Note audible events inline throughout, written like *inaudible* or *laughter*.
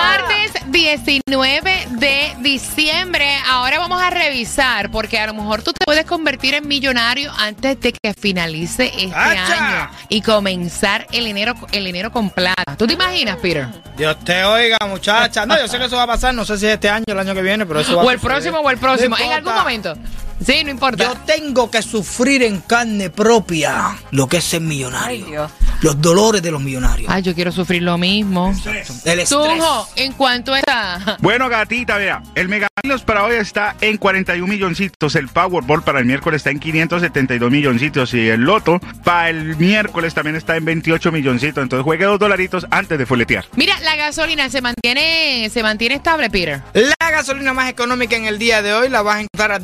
Martes 19 de diciembre. Ahora vamos a revisar porque a lo mejor tú te puedes convertir en millonario antes de que finalice este ¡Acha! año y comenzar el enero, el enero con plata. ¿Tú te imaginas, Peter? Dios te oiga, muchacha. No, yo sé que eso va a pasar, no sé si este año o el año que viene, pero eso va a O el suceder. próximo o el próximo. No en algún momento. Sí, no importa. Yo tengo que sufrir en carne propia lo que es ser millonario. Ay, Dios. Los dolores de los millonarios. Ay, yo quiero sufrir lo mismo. El estrés. Tunjo, ¿en cuánto está? *laughs* Bueno, gatita, vea, el Mega Millions para hoy está en 41 milloncitos, el Powerball para el miércoles está en 572 milloncitos y el Loto para el miércoles también está en 28 milloncitos, entonces juegue dos dolaritos antes de fuletear. Mira, la gasolina se mantiene, se mantiene estable, Peter. La gasolina más económica en el día de hoy la vas a encontrar a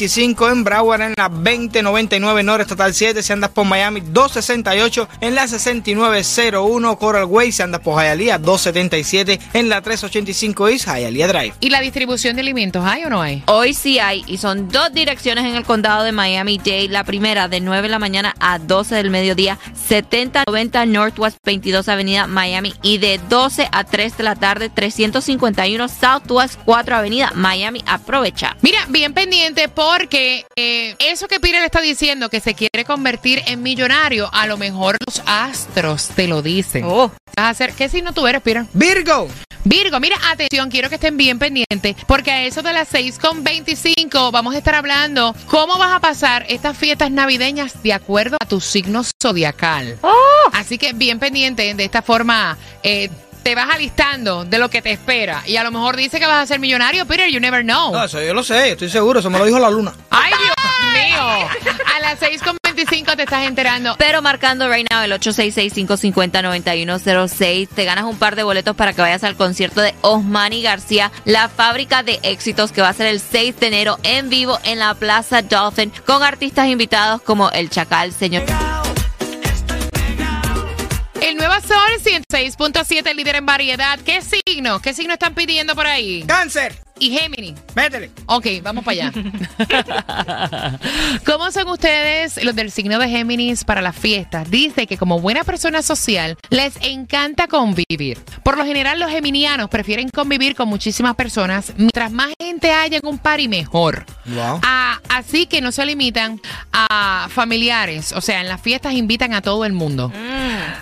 2.55 en Broward en la 2099 Norte Estatal 7 si andas por Miami 2.68 en la 6901 Coral Way si andas por Hialeah 2.77 en la 385 East Hialeah Drive. ¿Y la distribución de alimentos hay o no hay? Hoy sí hay, y son dos direcciones en el condado de Miami-Dade. La primera de 9 de la mañana a 12 del mediodía, 7090 Northwest 22 Avenida Miami. Y de 12 a 3 de la tarde, 351 Southwest 4 Avenida Miami. Aprovecha. Mira, bien pendiente porque eh, eso que Peter le está diciendo que se quiere convertir en millonario, a lo mejor los astros te lo dicen. Oh. Vas a hacer, ¿qué signo tú eres, Peter? Virgo. Virgo, mira, atención, quiero que estén bien pendientes, porque a eso de las 6.25 vamos a estar hablando cómo vas a pasar estas fiestas navideñas de acuerdo a tu signo zodiacal. Así que bien pendiente, de esta forma eh, te vas alistando de lo que te espera. Y a lo mejor dice que vas a ser millonario, Peter, you never know. No, eso yo lo sé, estoy seguro, eso me lo dijo la luna. ¡Ay, Dios mío! A las 6.25 te estás enterando. Pero marcando right now el 866-550-9106, te ganas un par de boletos para que vayas al concierto de Osmani García, la fábrica de éxitos que va a ser el 6 de enero en vivo en la Plaza Dolphin con artistas invitados como El Chacal, señor. Sol 106.7, líder en variedad. ¿Qué signo? ¿Qué signo están pidiendo por ahí? Cáncer, Y Gemini. métele. Ok, vamos para allá. *laughs* ¿Cómo son ustedes los del signo de Géminis para las fiestas? Dice que como buena persona social les encanta convivir. Por lo general los geminianos prefieren convivir con muchísimas personas. Mientras más gente haya en un party, mejor. Wow. Ah, así que no se limitan a familiares. O sea, en las fiestas invitan a todo el mundo.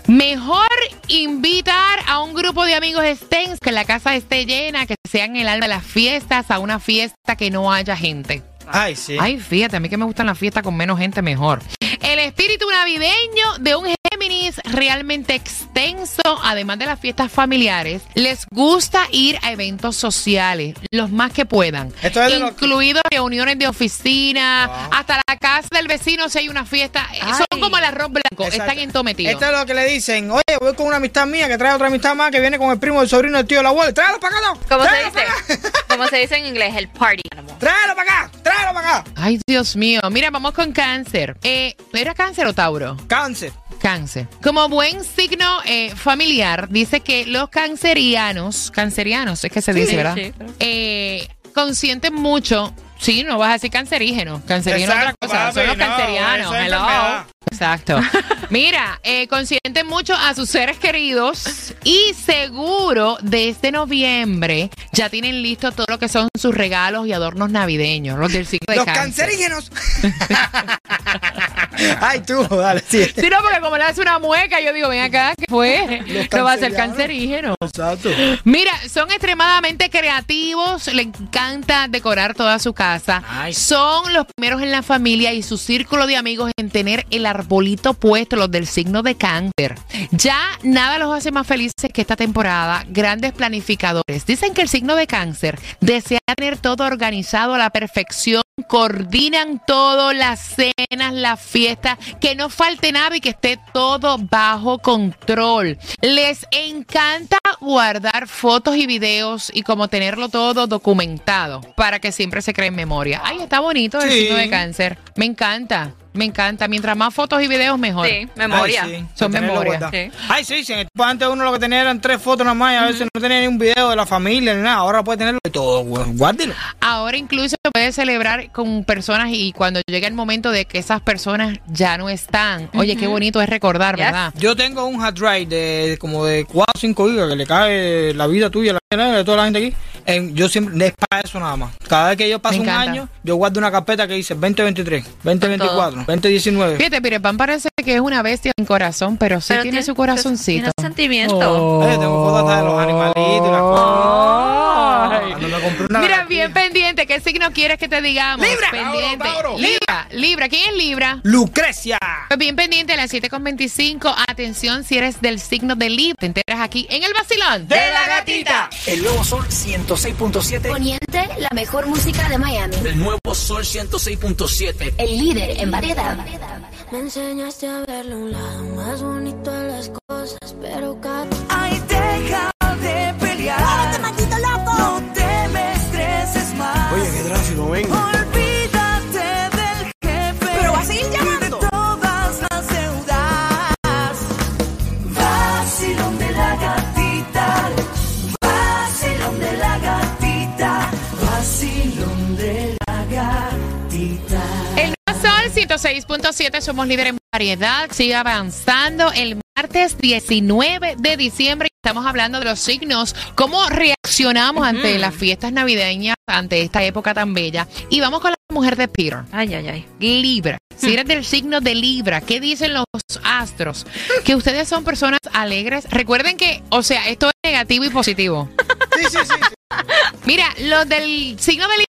Mejor invitar a un grupo de amigos extensos, que la casa esté llena, que sean el alma de las fiestas, a una fiesta que no haya gente. Ay, sí. Ay, fíjate, a mí que me gustan las fiestas con menos gente, mejor. El espíritu navideño de un Géminis realmente extenso, además de las fiestas familiares, les gusta ir a eventos sociales, los más que puedan, Esto es de lo- incluidos reuniones de oficina, hasta la casa del vecino si hay una fiesta. Eh, Son Ay. como el arroz blanco, Exacto. están entometidos. Esto es lo que le dicen. Oye, voy con una amistad mía que trae otra amistad más que viene con el primo, el sobrino, el tío, el abuelo. Tráelo para acá, no. ¿Cómo se Tráelo dice? acá. *laughs* ¿Cómo se dice en inglés? El party animal. Tráelo para acá, tráelo para acá. Ay, Dios mío. Mira, vamos con cáncer. Eh, ¿Era cáncer o Tauro? Cáncer. Cáncer. Como buen signo eh, familiar, dice que los cancerianos, cancerianos, es que se dice, sí, ¿verdad? sí, claro. Eh, consienten mucho. Sí, no vas a decir cancerígeno. Cancerígeno es otra Exacto, cosa. Son papi, los no, cancerianos. es Hello. Exacto. *laughs* Mira, eh, consienten mucho a sus seres queridos y seguro desde noviembre ya tienen listo todo lo que son sus regalos y adornos navideños, los del signo de Los cáncer. cancerígenos. *laughs* *laughs* Ay, tú, *laughs* dale, sí. Sí, no, porque como le hace una mueca, yo digo, ven acá, ¿qué fue? No va a ser cancerígeno. Exacto. Mira, son extremadamente creativos, le encanta decorar toda su casa. Ay. Son los primeros en la familia y su círculo de amigos en tener el arbolito puesto, los del signo de cáncer. Ya nada los hace más felices que esta temporada. Grandes planificadores. Dicen que el signo de cáncer desea tener todo organizado a la perfección. Coordinan todo, las cenas, las fiestas, que no falte nada y que esté todo bajo control. Les encanta guardar fotos y videos y como tenerlo todo documentado para que siempre se cree en memoria. Ay, está bonito el signo de cáncer. Me encanta, me encanta. Mientras más fotos y videos, mejor. Sí, memoria. Ay, sí, Son guardado. Sí. Ay, sí, sí. Antes uno lo que tenía eran tres fotos nada más y a veces no tenía ni un video de la familia ni nada. Ahora puede tenerlo de todo. Guárdelo. Ahora incluso se puede celebrar con personas y cuando llega el momento de que esas personas ya no están. Oye, qué bonito es recordar, Yes. ¿verdad? Yo tengo un hard drive de como de 4 o 5 gigas que le cae la vida tuya, la vida de toda la gente aquí. En- yo siempre, es para eso nada más. Cada vez que yo paso un año, yo guardo una carpeta que dice 2023, 2024, 2019. Fíjate, Pirepan parece que es una bestia en corazón, pero sí Pero tiene, su corazoncito. Tiene sentimiento. Oh. Oye, tengo fotos de los animalitos y las cosas. Ay. Cuando me compré una Mira, bien pendiente. ¿Qué signo quieres que te digamos? Libra. Pendiente. Tauro, Tauro. Libra. Libra. ¿Quién es Libra? Lucrecia. Pues bien pendiente a las 7.25. Atención si eres del signo de Libra. Te enteras aquí en el vacilón. De la gatita. El nuevo Sol 106.7. Poniente, la mejor música de Miami. El nuevo Sol 106.7. El líder en variedad. Me enseñaste a verle un lado más bonito a las cosas, pero cada 106.7, somos líderes en variedad. Sigue avanzando. El martes 19 de diciembre estamos hablando de los signos, cómo reaccionamos ante las fiestas navideñas, ante esta época tan bella. Y vamos con la mujer de Peter. Ay, ay, ay. Libra. Si eres del signo de Libra, ¿qué dicen los astros? Que ustedes son personas alegres. Recuerden que, o sea, esto es negativo y positivo. Sí, sí, sí. sí. Mira, los del signo de Libra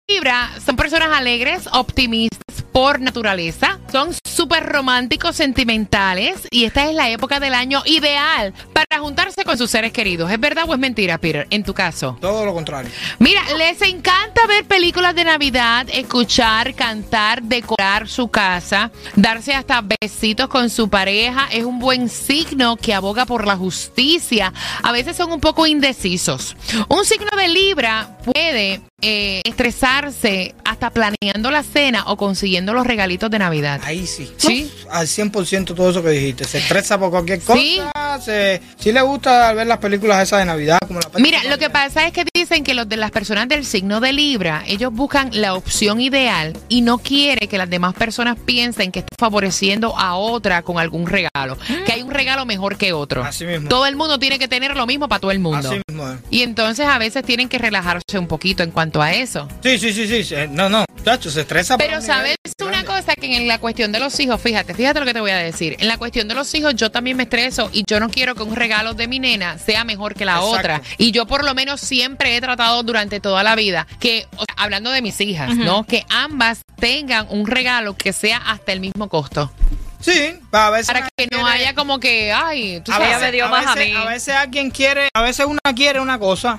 son personas alegres, optimistas por naturaleza, son súper románticos, sentimentales y esta es la época del año ideal para juntarse con sus seres queridos. ¿Es verdad o es mentira, Peter? En tu caso. Todo lo contrario. Mira, les encanta ver películas de Navidad, escuchar, cantar, decorar su casa, darse hasta besitos con su pareja. Es un buen signo que aboga por la justicia. A veces son un poco indecisos. Un signo de Libra puede eh, estresarse hasta planeando la cena o consiguiendo los regalitos de Navidad. Ahí sí. Sí. Uf, al 100% todo eso que dijiste. Se estresa por cualquier cosa. Sí. Se, sí le gusta ver las películas esas de Navidad. Como la Mira, lo que pasa es que dicen que los de las personas del signo de Libra, ellos buscan la opción ideal y no quiere que las demás personas piensen que está favoreciendo a otra con algún regalo, que hay un regalo mejor que otro. Así mismo. Todo el mundo tiene que tener lo mismo para todo el mundo. Así mismo. Y entonces a veces tienen que relajarse un poquito en cuanto a eso. Sí, sí, sí, sí. sí. No, no. Chacho, se estresa. Pero sabes una grande. cosa que en la cuestión de los hijos, fíjate, fíjate lo que te voy a decir. En la cuestión de los hijos yo también me estreso y yo no quiero que un regalo de mi nena sea mejor que la Exacto. otra. Y yo por lo menos siempre he tratado durante toda la vida que, o sea, hablando de mis hijas, ¿no? Que ambas tengan un regalo que sea hasta el mismo costo. Sí, a veces. Para que no quiere- haya como que, ay, tú A sabes. Ella me dio a más a veces- mí. A veces alguien quiere, a veces una quiere una cosa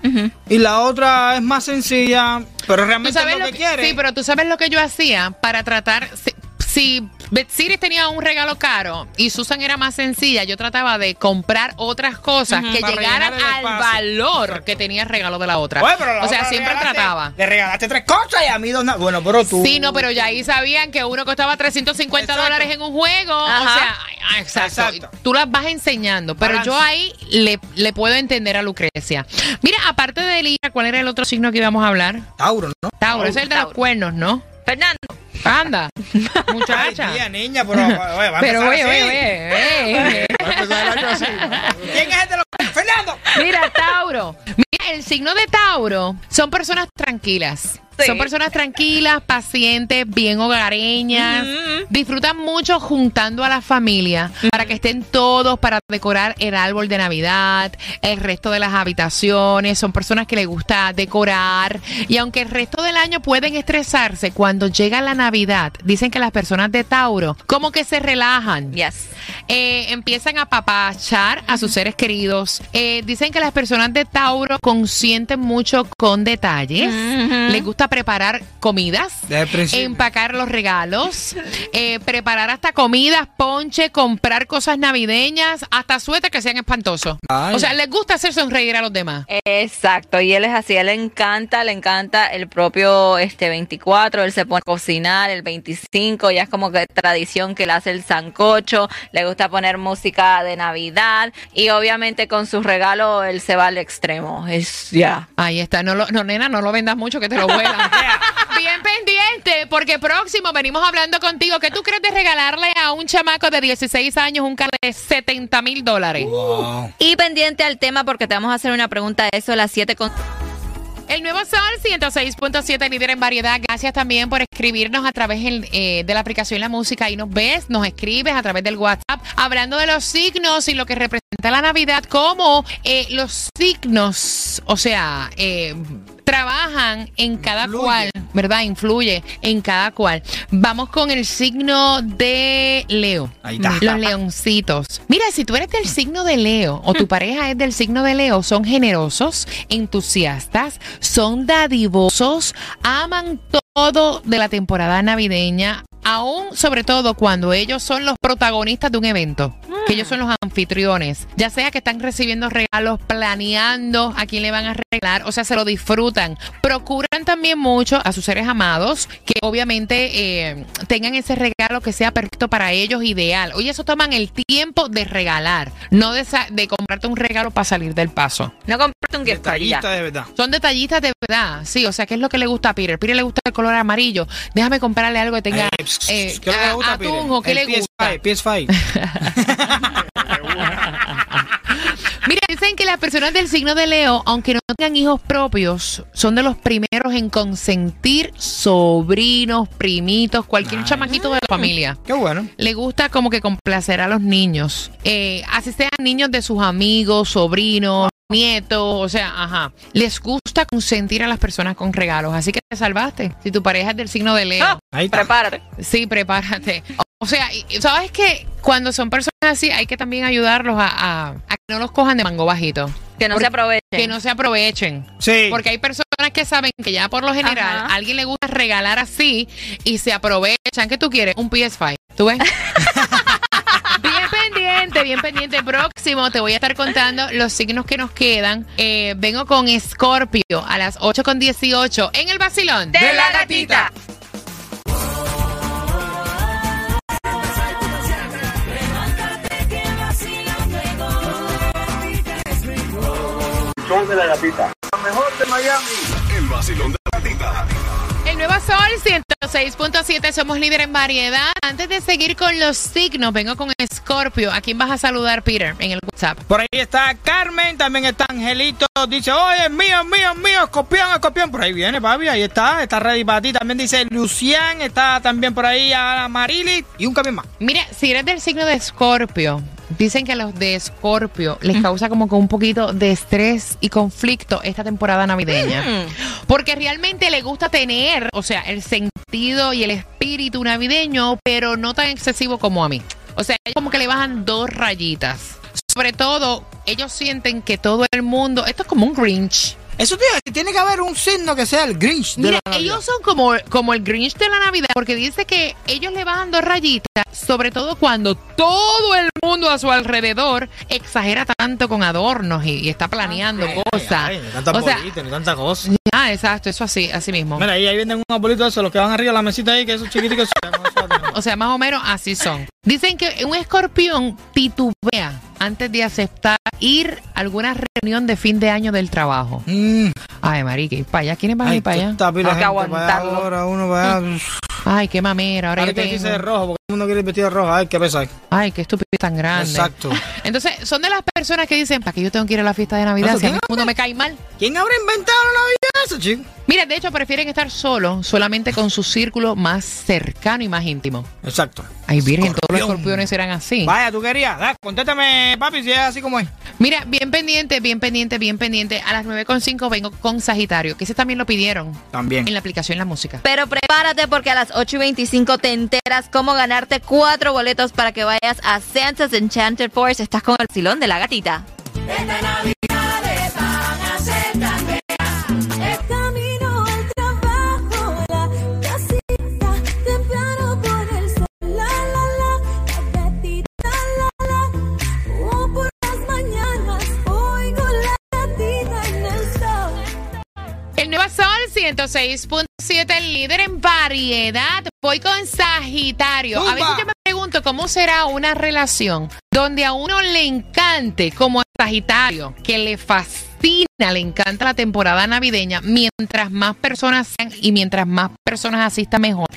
y la otra es más sencilla, pero Tú realmente sabes es lo lo que, que- quiere. Sí, pero tú sabes lo que yo hacía para tratar. Si, si Betsiris tenía un regalo caro y Susan era más sencilla, yo trataba de comprar otras cosas que llegaran al valor Exacto. que tenía el regalo de la otra. Oye, pero la o sea, otra siempre regalaste- trataba. Le regalaste tres cosas y a mí dos nada. Bueno, pero tú. Sí, no, pero ya ahí sabían que uno costaba 350 Exacto. dólares en un juego. O sea, exacto. Exacto. Tú las vas enseñando. Pero Balance. yo ahí le, le puedo entender a Lucrecia. Mira, aparte de Libra, ¿cuál era el otro signo que íbamos a hablar? Tauro, ¿no? Tauro, ese es el de los Tauro. cuernos, ¿no? Fernando. Anda, *laughs* Ay, muchacha. tía, niña, pero oye, va a Pero oye, oye, oye, eh. Año así. ¿Quién es el de los... ¡Fernando! Mira, Tauro. Mira, el signo de Tauro son personas tranquilas. Son personas tranquilas, pacientes, bien hogareñas. Disfrutan mucho juntando a la familia para que estén todos para decorar el árbol de Navidad, el resto de las habitaciones. Son personas que les gusta decorar. Y aunque el resto del año pueden estresarse, cuando llega la Navidad, dicen que las personas de Tauro como que se relajan. Yes. Eh, empiezan a papachar a sus seres queridos. Eh, dicen que las personas de Tauro consienten mucho con detalles. Les gusta preparar comidas, empacar los regalos, eh, preparar hasta comidas, ponche, comprar cosas navideñas, hasta suéter que sean espantosos. Ay. O sea, les gusta hacer sonreír a los demás. Exacto, y él es así, él le encanta, le encanta el propio este 24, él se pone a cocinar el 25, ya es como que tradición que él hace el sancocho, le gusta poner música de Navidad y obviamente con sus regalos él se va al extremo, es ya. Ahí está, no, lo, no nena, no lo vendas mucho que te lo vuelan. Bien pendiente, porque próximo venimos hablando contigo. ¿Qué tú crees de regalarle a un chamaco de 16 años un carro de 70 mil dólares? Wow. Y pendiente al tema porque te vamos a hacer una pregunta de eso a las 7 con... El nuevo Sol 106.7, líder en variedad. Gracias también por escribirnos a través el, eh, de la aplicación La Música. Ahí nos ves, nos escribes a través del WhatsApp, hablando de los signos y lo que representa la Navidad, cómo eh, los signos, o sea, eh, trabajan en cada Influye. cual, ¿verdad? Influye en cada cual. Vamos con el signo de Leo. Ahí está. Los leoncitos. Mira, si tú eres del signo de Leo o tu *laughs* pareja es del signo de Leo, son generosos, entusiastas, son dadivosos, aman todo de la temporada navideña, aún sobre todo cuando ellos son los protagonistas de un evento, que ellos son los anfitriones, ya sea que están recibiendo regalos, planeando a quién le van a regalar, o sea, se lo disfrutan. También mucho a sus seres amados que obviamente eh, tengan ese regalo que sea perfecto para ellos, ideal. Oye, eso toman el tiempo de regalar, no de, de comprarte un regalo para salir del paso. No comprarte un gift de verdad. Son detallistas de verdad, sí, o sea, ¿qué es lo que le gusta a Peter? Peter le gusta el color amarillo, déjame comprarle algo que tenga Eh, eh, ¿Qué le gusta, a- Peter? atún o qué El le gusta. PS5, PS5. *laughs* Mira, dicen que las personas del signo de Leo, aunque no tengan hijos propios, son de los primeros en consentir sobrinos, primitos, cualquier Ay. chamaquito de la familia. Qué bueno. Le gusta como que complacer a los niños. Eh, así sean niños de sus amigos, sobrinos, nietos, o sea, ajá. Les gusta consentir a las personas con regalos. Así que te salvaste. Si tu pareja es del signo de Leo. Ah, *laughs* Ahí está. Prepárate. Sí, prepárate. O sea, ¿sabes que Cuando son personas así, hay que también ayudarlos a, a- a que no los cojan de mango bajito. Que no Porque- se aprovechen. Que no se aprovechen. Sí. Porque hay personas que saben que ya por lo general Ajá. a alguien le gusta regalar así y se aprovechan. ¿Qué tú quieres? Un PS5. ¿Tú ves? *laughs* bien pendiente, bien pendiente. Próximo te voy a estar contando los signos que nos quedan. Eh, vengo con Scorpio a las 8 con 18 en el vacilón. de la gatita. El vacilón de la gatita. El Nuevo Sol 106.7, somos líder en variedad. Antes de seguir con los signos, vengo con Scorpio. ¿A quién vas a saludar, Peter, en el WhatsApp? Por ahí está Carmen, también está Angelito. Dice, oye, es mío, es mío, es mío, escorpión, escorpión. Por ahí viene, papi, ahí está, está ready para ti. También dice Lucián, está también por ahí a Marily y un camión más. Mira, si eres del signo de Escorpio, dicen que a los de Escorpio les causa como que un poquito de estrés y conflicto esta temporada navideña. Porque realmente le gusta tener, o sea, el sentido y el espíritu navideño, pero no tan excesivo como a mí. O sea, ellos como que le bajan dos rayitas. Sobre todo, ellos sienten que todo el mundo, esto es como un Grinch. Eso decir, tiene que haber un signo que sea el Grinch. de Mira, la Navidad. ellos son como, como el Grinch de la Navidad, porque dice que ellos le bajan dos rayitas, sobre todo cuando todo el mundo a su alrededor exagera tanto con adornos y, y está planeando Ay, cosas. ay, ni tanta o sea, bolita, ni tanta cosa. ah, exacto, eso así, así mismo. Mira, ahí, ahí venden unos bolitos de esos, los que van arriba de la mesita ahí, que esos chiquiticos. *laughs* O sea, más o menos así son. Dicen que un escorpión titubea antes de aceptar ir a alguna reunión de fin de año del trabajo. Mm, Ay, marique, para allá, ¿quiénes van a ay, ir para allá? pila Hay que para aguantarlo. ahora, uno para allá. Ay, qué mamera, ahora yo que dice de tengo. rojo, porque todo el mundo quiere ir vestido de rojo. Ay, qué pesar. Ay, qué estúpido tan grande. Exacto. Entonces, son de las personas que dicen, ¿para qué yo tengo que ir a la fiesta de Navidad Eso, si a ¿quién mí el mundo me cae mal? ¿Quién habrá inventado la Navidad? casa, chico. Mira, de hecho prefieren estar solos, solamente con su círculo más cercano y más íntimo. Exacto. Ay, virgen, los escorpiones serán así. Vaya, tú querías. Da, contéstame, papi, si es así como es. Mira, bien pendiente, bien pendiente, bien pendiente. A las 9.5 vengo con Sagitario, que ese también lo pidieron También. en la aplicación La Música. Pero prepárate porque a las 8 y 25 te enteras cómo ganarte cuatro boletos para que vayas a Santa's Enchanted Forest. Estás con el silón de la gatita. Nueva Sol 106.7, el líder en variedad. Voy con Sagitario. A veces yo me pregunto cómo será una relación donde a uno le encante, como a Sagitario, que le fascina, le encanta la temporada navideña, mientras más personas sean y mientras más personas asistan mejor,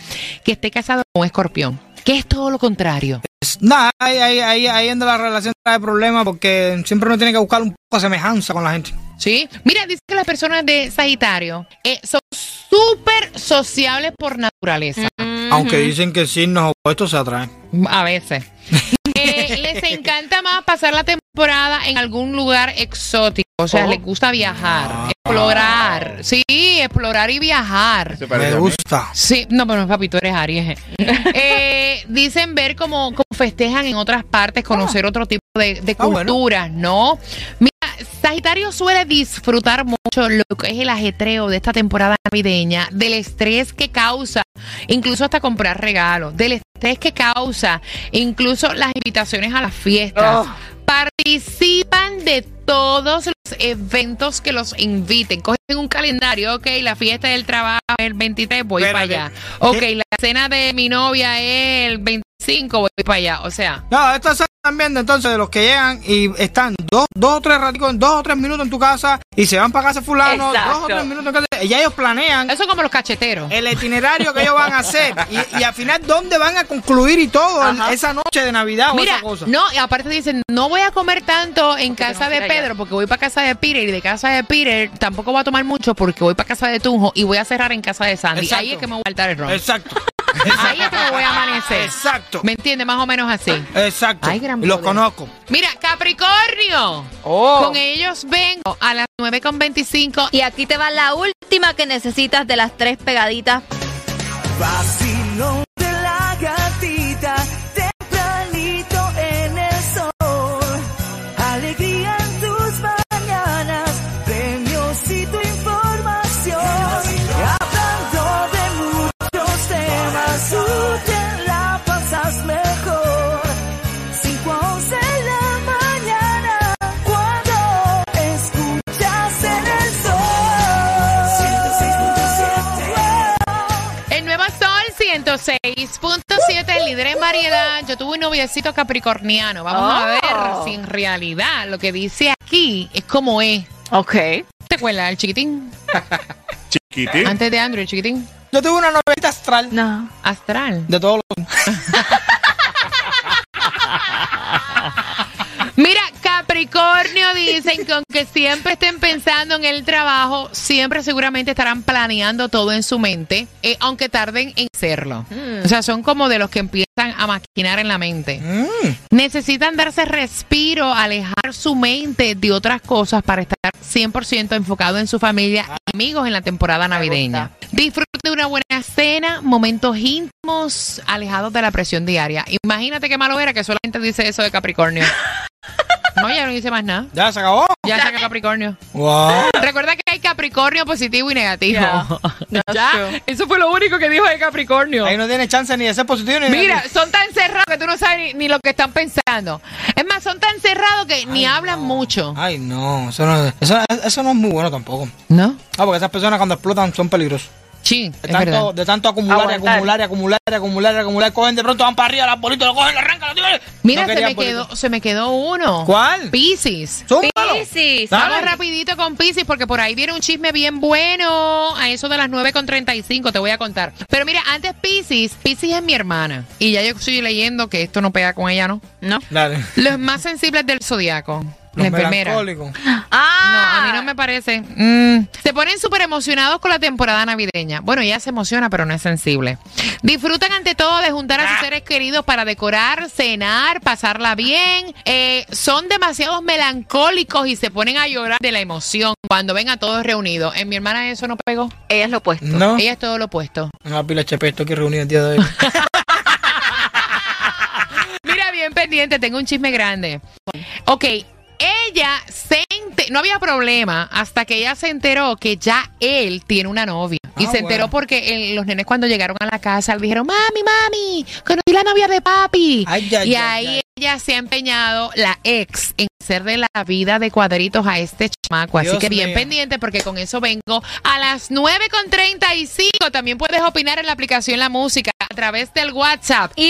que esté casado con un escorpión. Que es todo lo contrario. Nada, ahí, ahí, ahí, ahí donde la relación trae problemas porque siempre uno tiene que buscar un poco de semejanza con la gente. ¿Sí? Mira, dice que las personas de Sagitario eh, son súper sociables por naturaleza. Aunque dicen que signos opuestos se atraen. A veces. *laughs* Eh, les encanta más pasar la temporada en algún lugar exótico. O sea, Oh. les gusta viajar, explorar. Sí, explorar y viajar. Se parece Me mí. gusta. Sí, no, pero papi, tú eres Aries. *laughs* Eh, dicen ver cómo, cómo festejan en otras partes, conocer otro tipo de, de Ah, bueno. culturas, ¿no? Sagitario suele disfrutar mucho lo que es el ajetreo de esta temporada navideña, del estrés que causa, incluso hasta comprar regalos, del estrés que causa, incluso las invitaciones a las fiestas. Participan de todos los eventos que los inviten. Cogen un calendario, ok, la fiesta del trabajo es el 23, voy para allá. Ok, ¿Qué? la cena de mi novia es el 25, voy para allá. O sea, No, estos son también entonces de los que llegan y están dos, dos o tres raticos, dos o tres minutos en tu casa y se van para casa fulano, Exacto. dos o tres minutos en casa. Y ya ellos planean eso es como los cacheteros. el itinerario que ellos van a hacer y, y al final dónde van a concluir y todo el- esa noche de Navidad o Mira, esa cosa. no, y aparte dicen, no voy a comer tanto en casa no de Pedro allá. porque voy para casa de Peter y de casa de Peter tampoco voy a tomar mucho porque voy para casa de Tunjo y voy a cerrar en casa de Sandy. Exacto. Ahí es que me voy a saltar el ron. Exacto. Ahí es que me voy a amanecer. Exacto. ¿Me entiendes? Más o menos así. Exacto. Ay, gran y los poder. conozco. Mira, Capricornio. Oh. Con ellos vengo a las 9.25 Y aquí te va la última que necesitas de las tres pegaditas. Vacilón 106.7, el líder en variedad. Yo tuve un noviecito capricorniano. Vamos a Oh. ver si en realidad lo que dice aquí es como es. Ok. ¿Te acuerdas, el chiquitín? *laughs* Chiquitín. Antes de Andrew, el chiquitín. Yo tuve una novelita astral No. Astral. de todos los... *laughs* Mira, Capricornio dicen que aunque siempre estén pensando en el trabajo, siempre seguramente estarán planeando todo en su mente, eh, aunque tarden en hacerlo. O sea, son como de los que empiezan a maquinar en la mente. Mm. Necesitan darse respiro, alejar su mente de otras cosas para estar 100% enfocado en su familia y amigos en la temporada navideña. Disfruten de una buena cena, momentos íntimos, alejados de la presión diaria. Imagínate qué malo era que solamente dice eso de Capricornio. *laughs* No, ya no dice más nada. ¿Ya se acabó? Ya saca Capricornio. Wow. Recuerda que hay Capricornio positivo y negativo. Yeah, Ya, true. eso fue lo único que dijo de Capricornio. Ahí no tiene chance ni de ser positivo ni de Mira, negativo. son tan cerrados que tú no sabes ni, ni lo que están pensando. Es más, son tan cerrados que ni hablan mucho. Ay, no, eso no, eso, eso no es muy bueno tampoco. ¿No? Ah, porque esas personas cuando explotan son peligrosas. Sí, De es tanto, de tanto acumular y acumular y acumular y acumular y acumular, cogen de pronto van para arriba, las bolitas lo cogen, lo. Mira, No se, me quedó, se me quedó uno. ¿Cuál? Piscis. Dale. Vamos rapidito con Piscis porque por ahí viene un chisme bien bueno. A eso de las 9.35 te voy a contar. Pero mira, antes Piscis, Piscis es mi hermana. Y ya yo estoy leyendo que esto no pega con ella, ¿no? No. Dale. Los más sensibles del zodiaco. Los la enfermera. melancólicos. Ah, No, a mí no me parece. Mm. Se ponen súper emocionados con la temporada navideña. Bueno, ella se emociona, pero no es sensible. Disfrutan ante todo de juntar a sus seres queridos para decorar, cenar, pasarla bien. Eh, son demasiados melancólicos y se ponen a llorar de la emoción cuando ven a todos reunidos. En mi hermana eso no pegó. Ella es lo opuesto. No. Ella es todo lo opuesto. Una pila chepesto aquí reunido el día de hoy. *laughs* Mira, bien pendiente, tengo un chisme grande. Ok, ella se no había problema hasta que ella se enteró que ya él tiene una novia. y Ah, se enteró bueno. porque el- los nenes cuando llegaron a la casa le dijeron, mami, mami, conocí la novia de papi. Ay, ay, y ahí ella se ha empeñado, la ex, en hacer de la vida de cuadritos a este chamaco. Así que bien pendiente porque con eso vengo a las 9.35. También puedes opinar en la aplicación La Música a través del WhatsApp. Y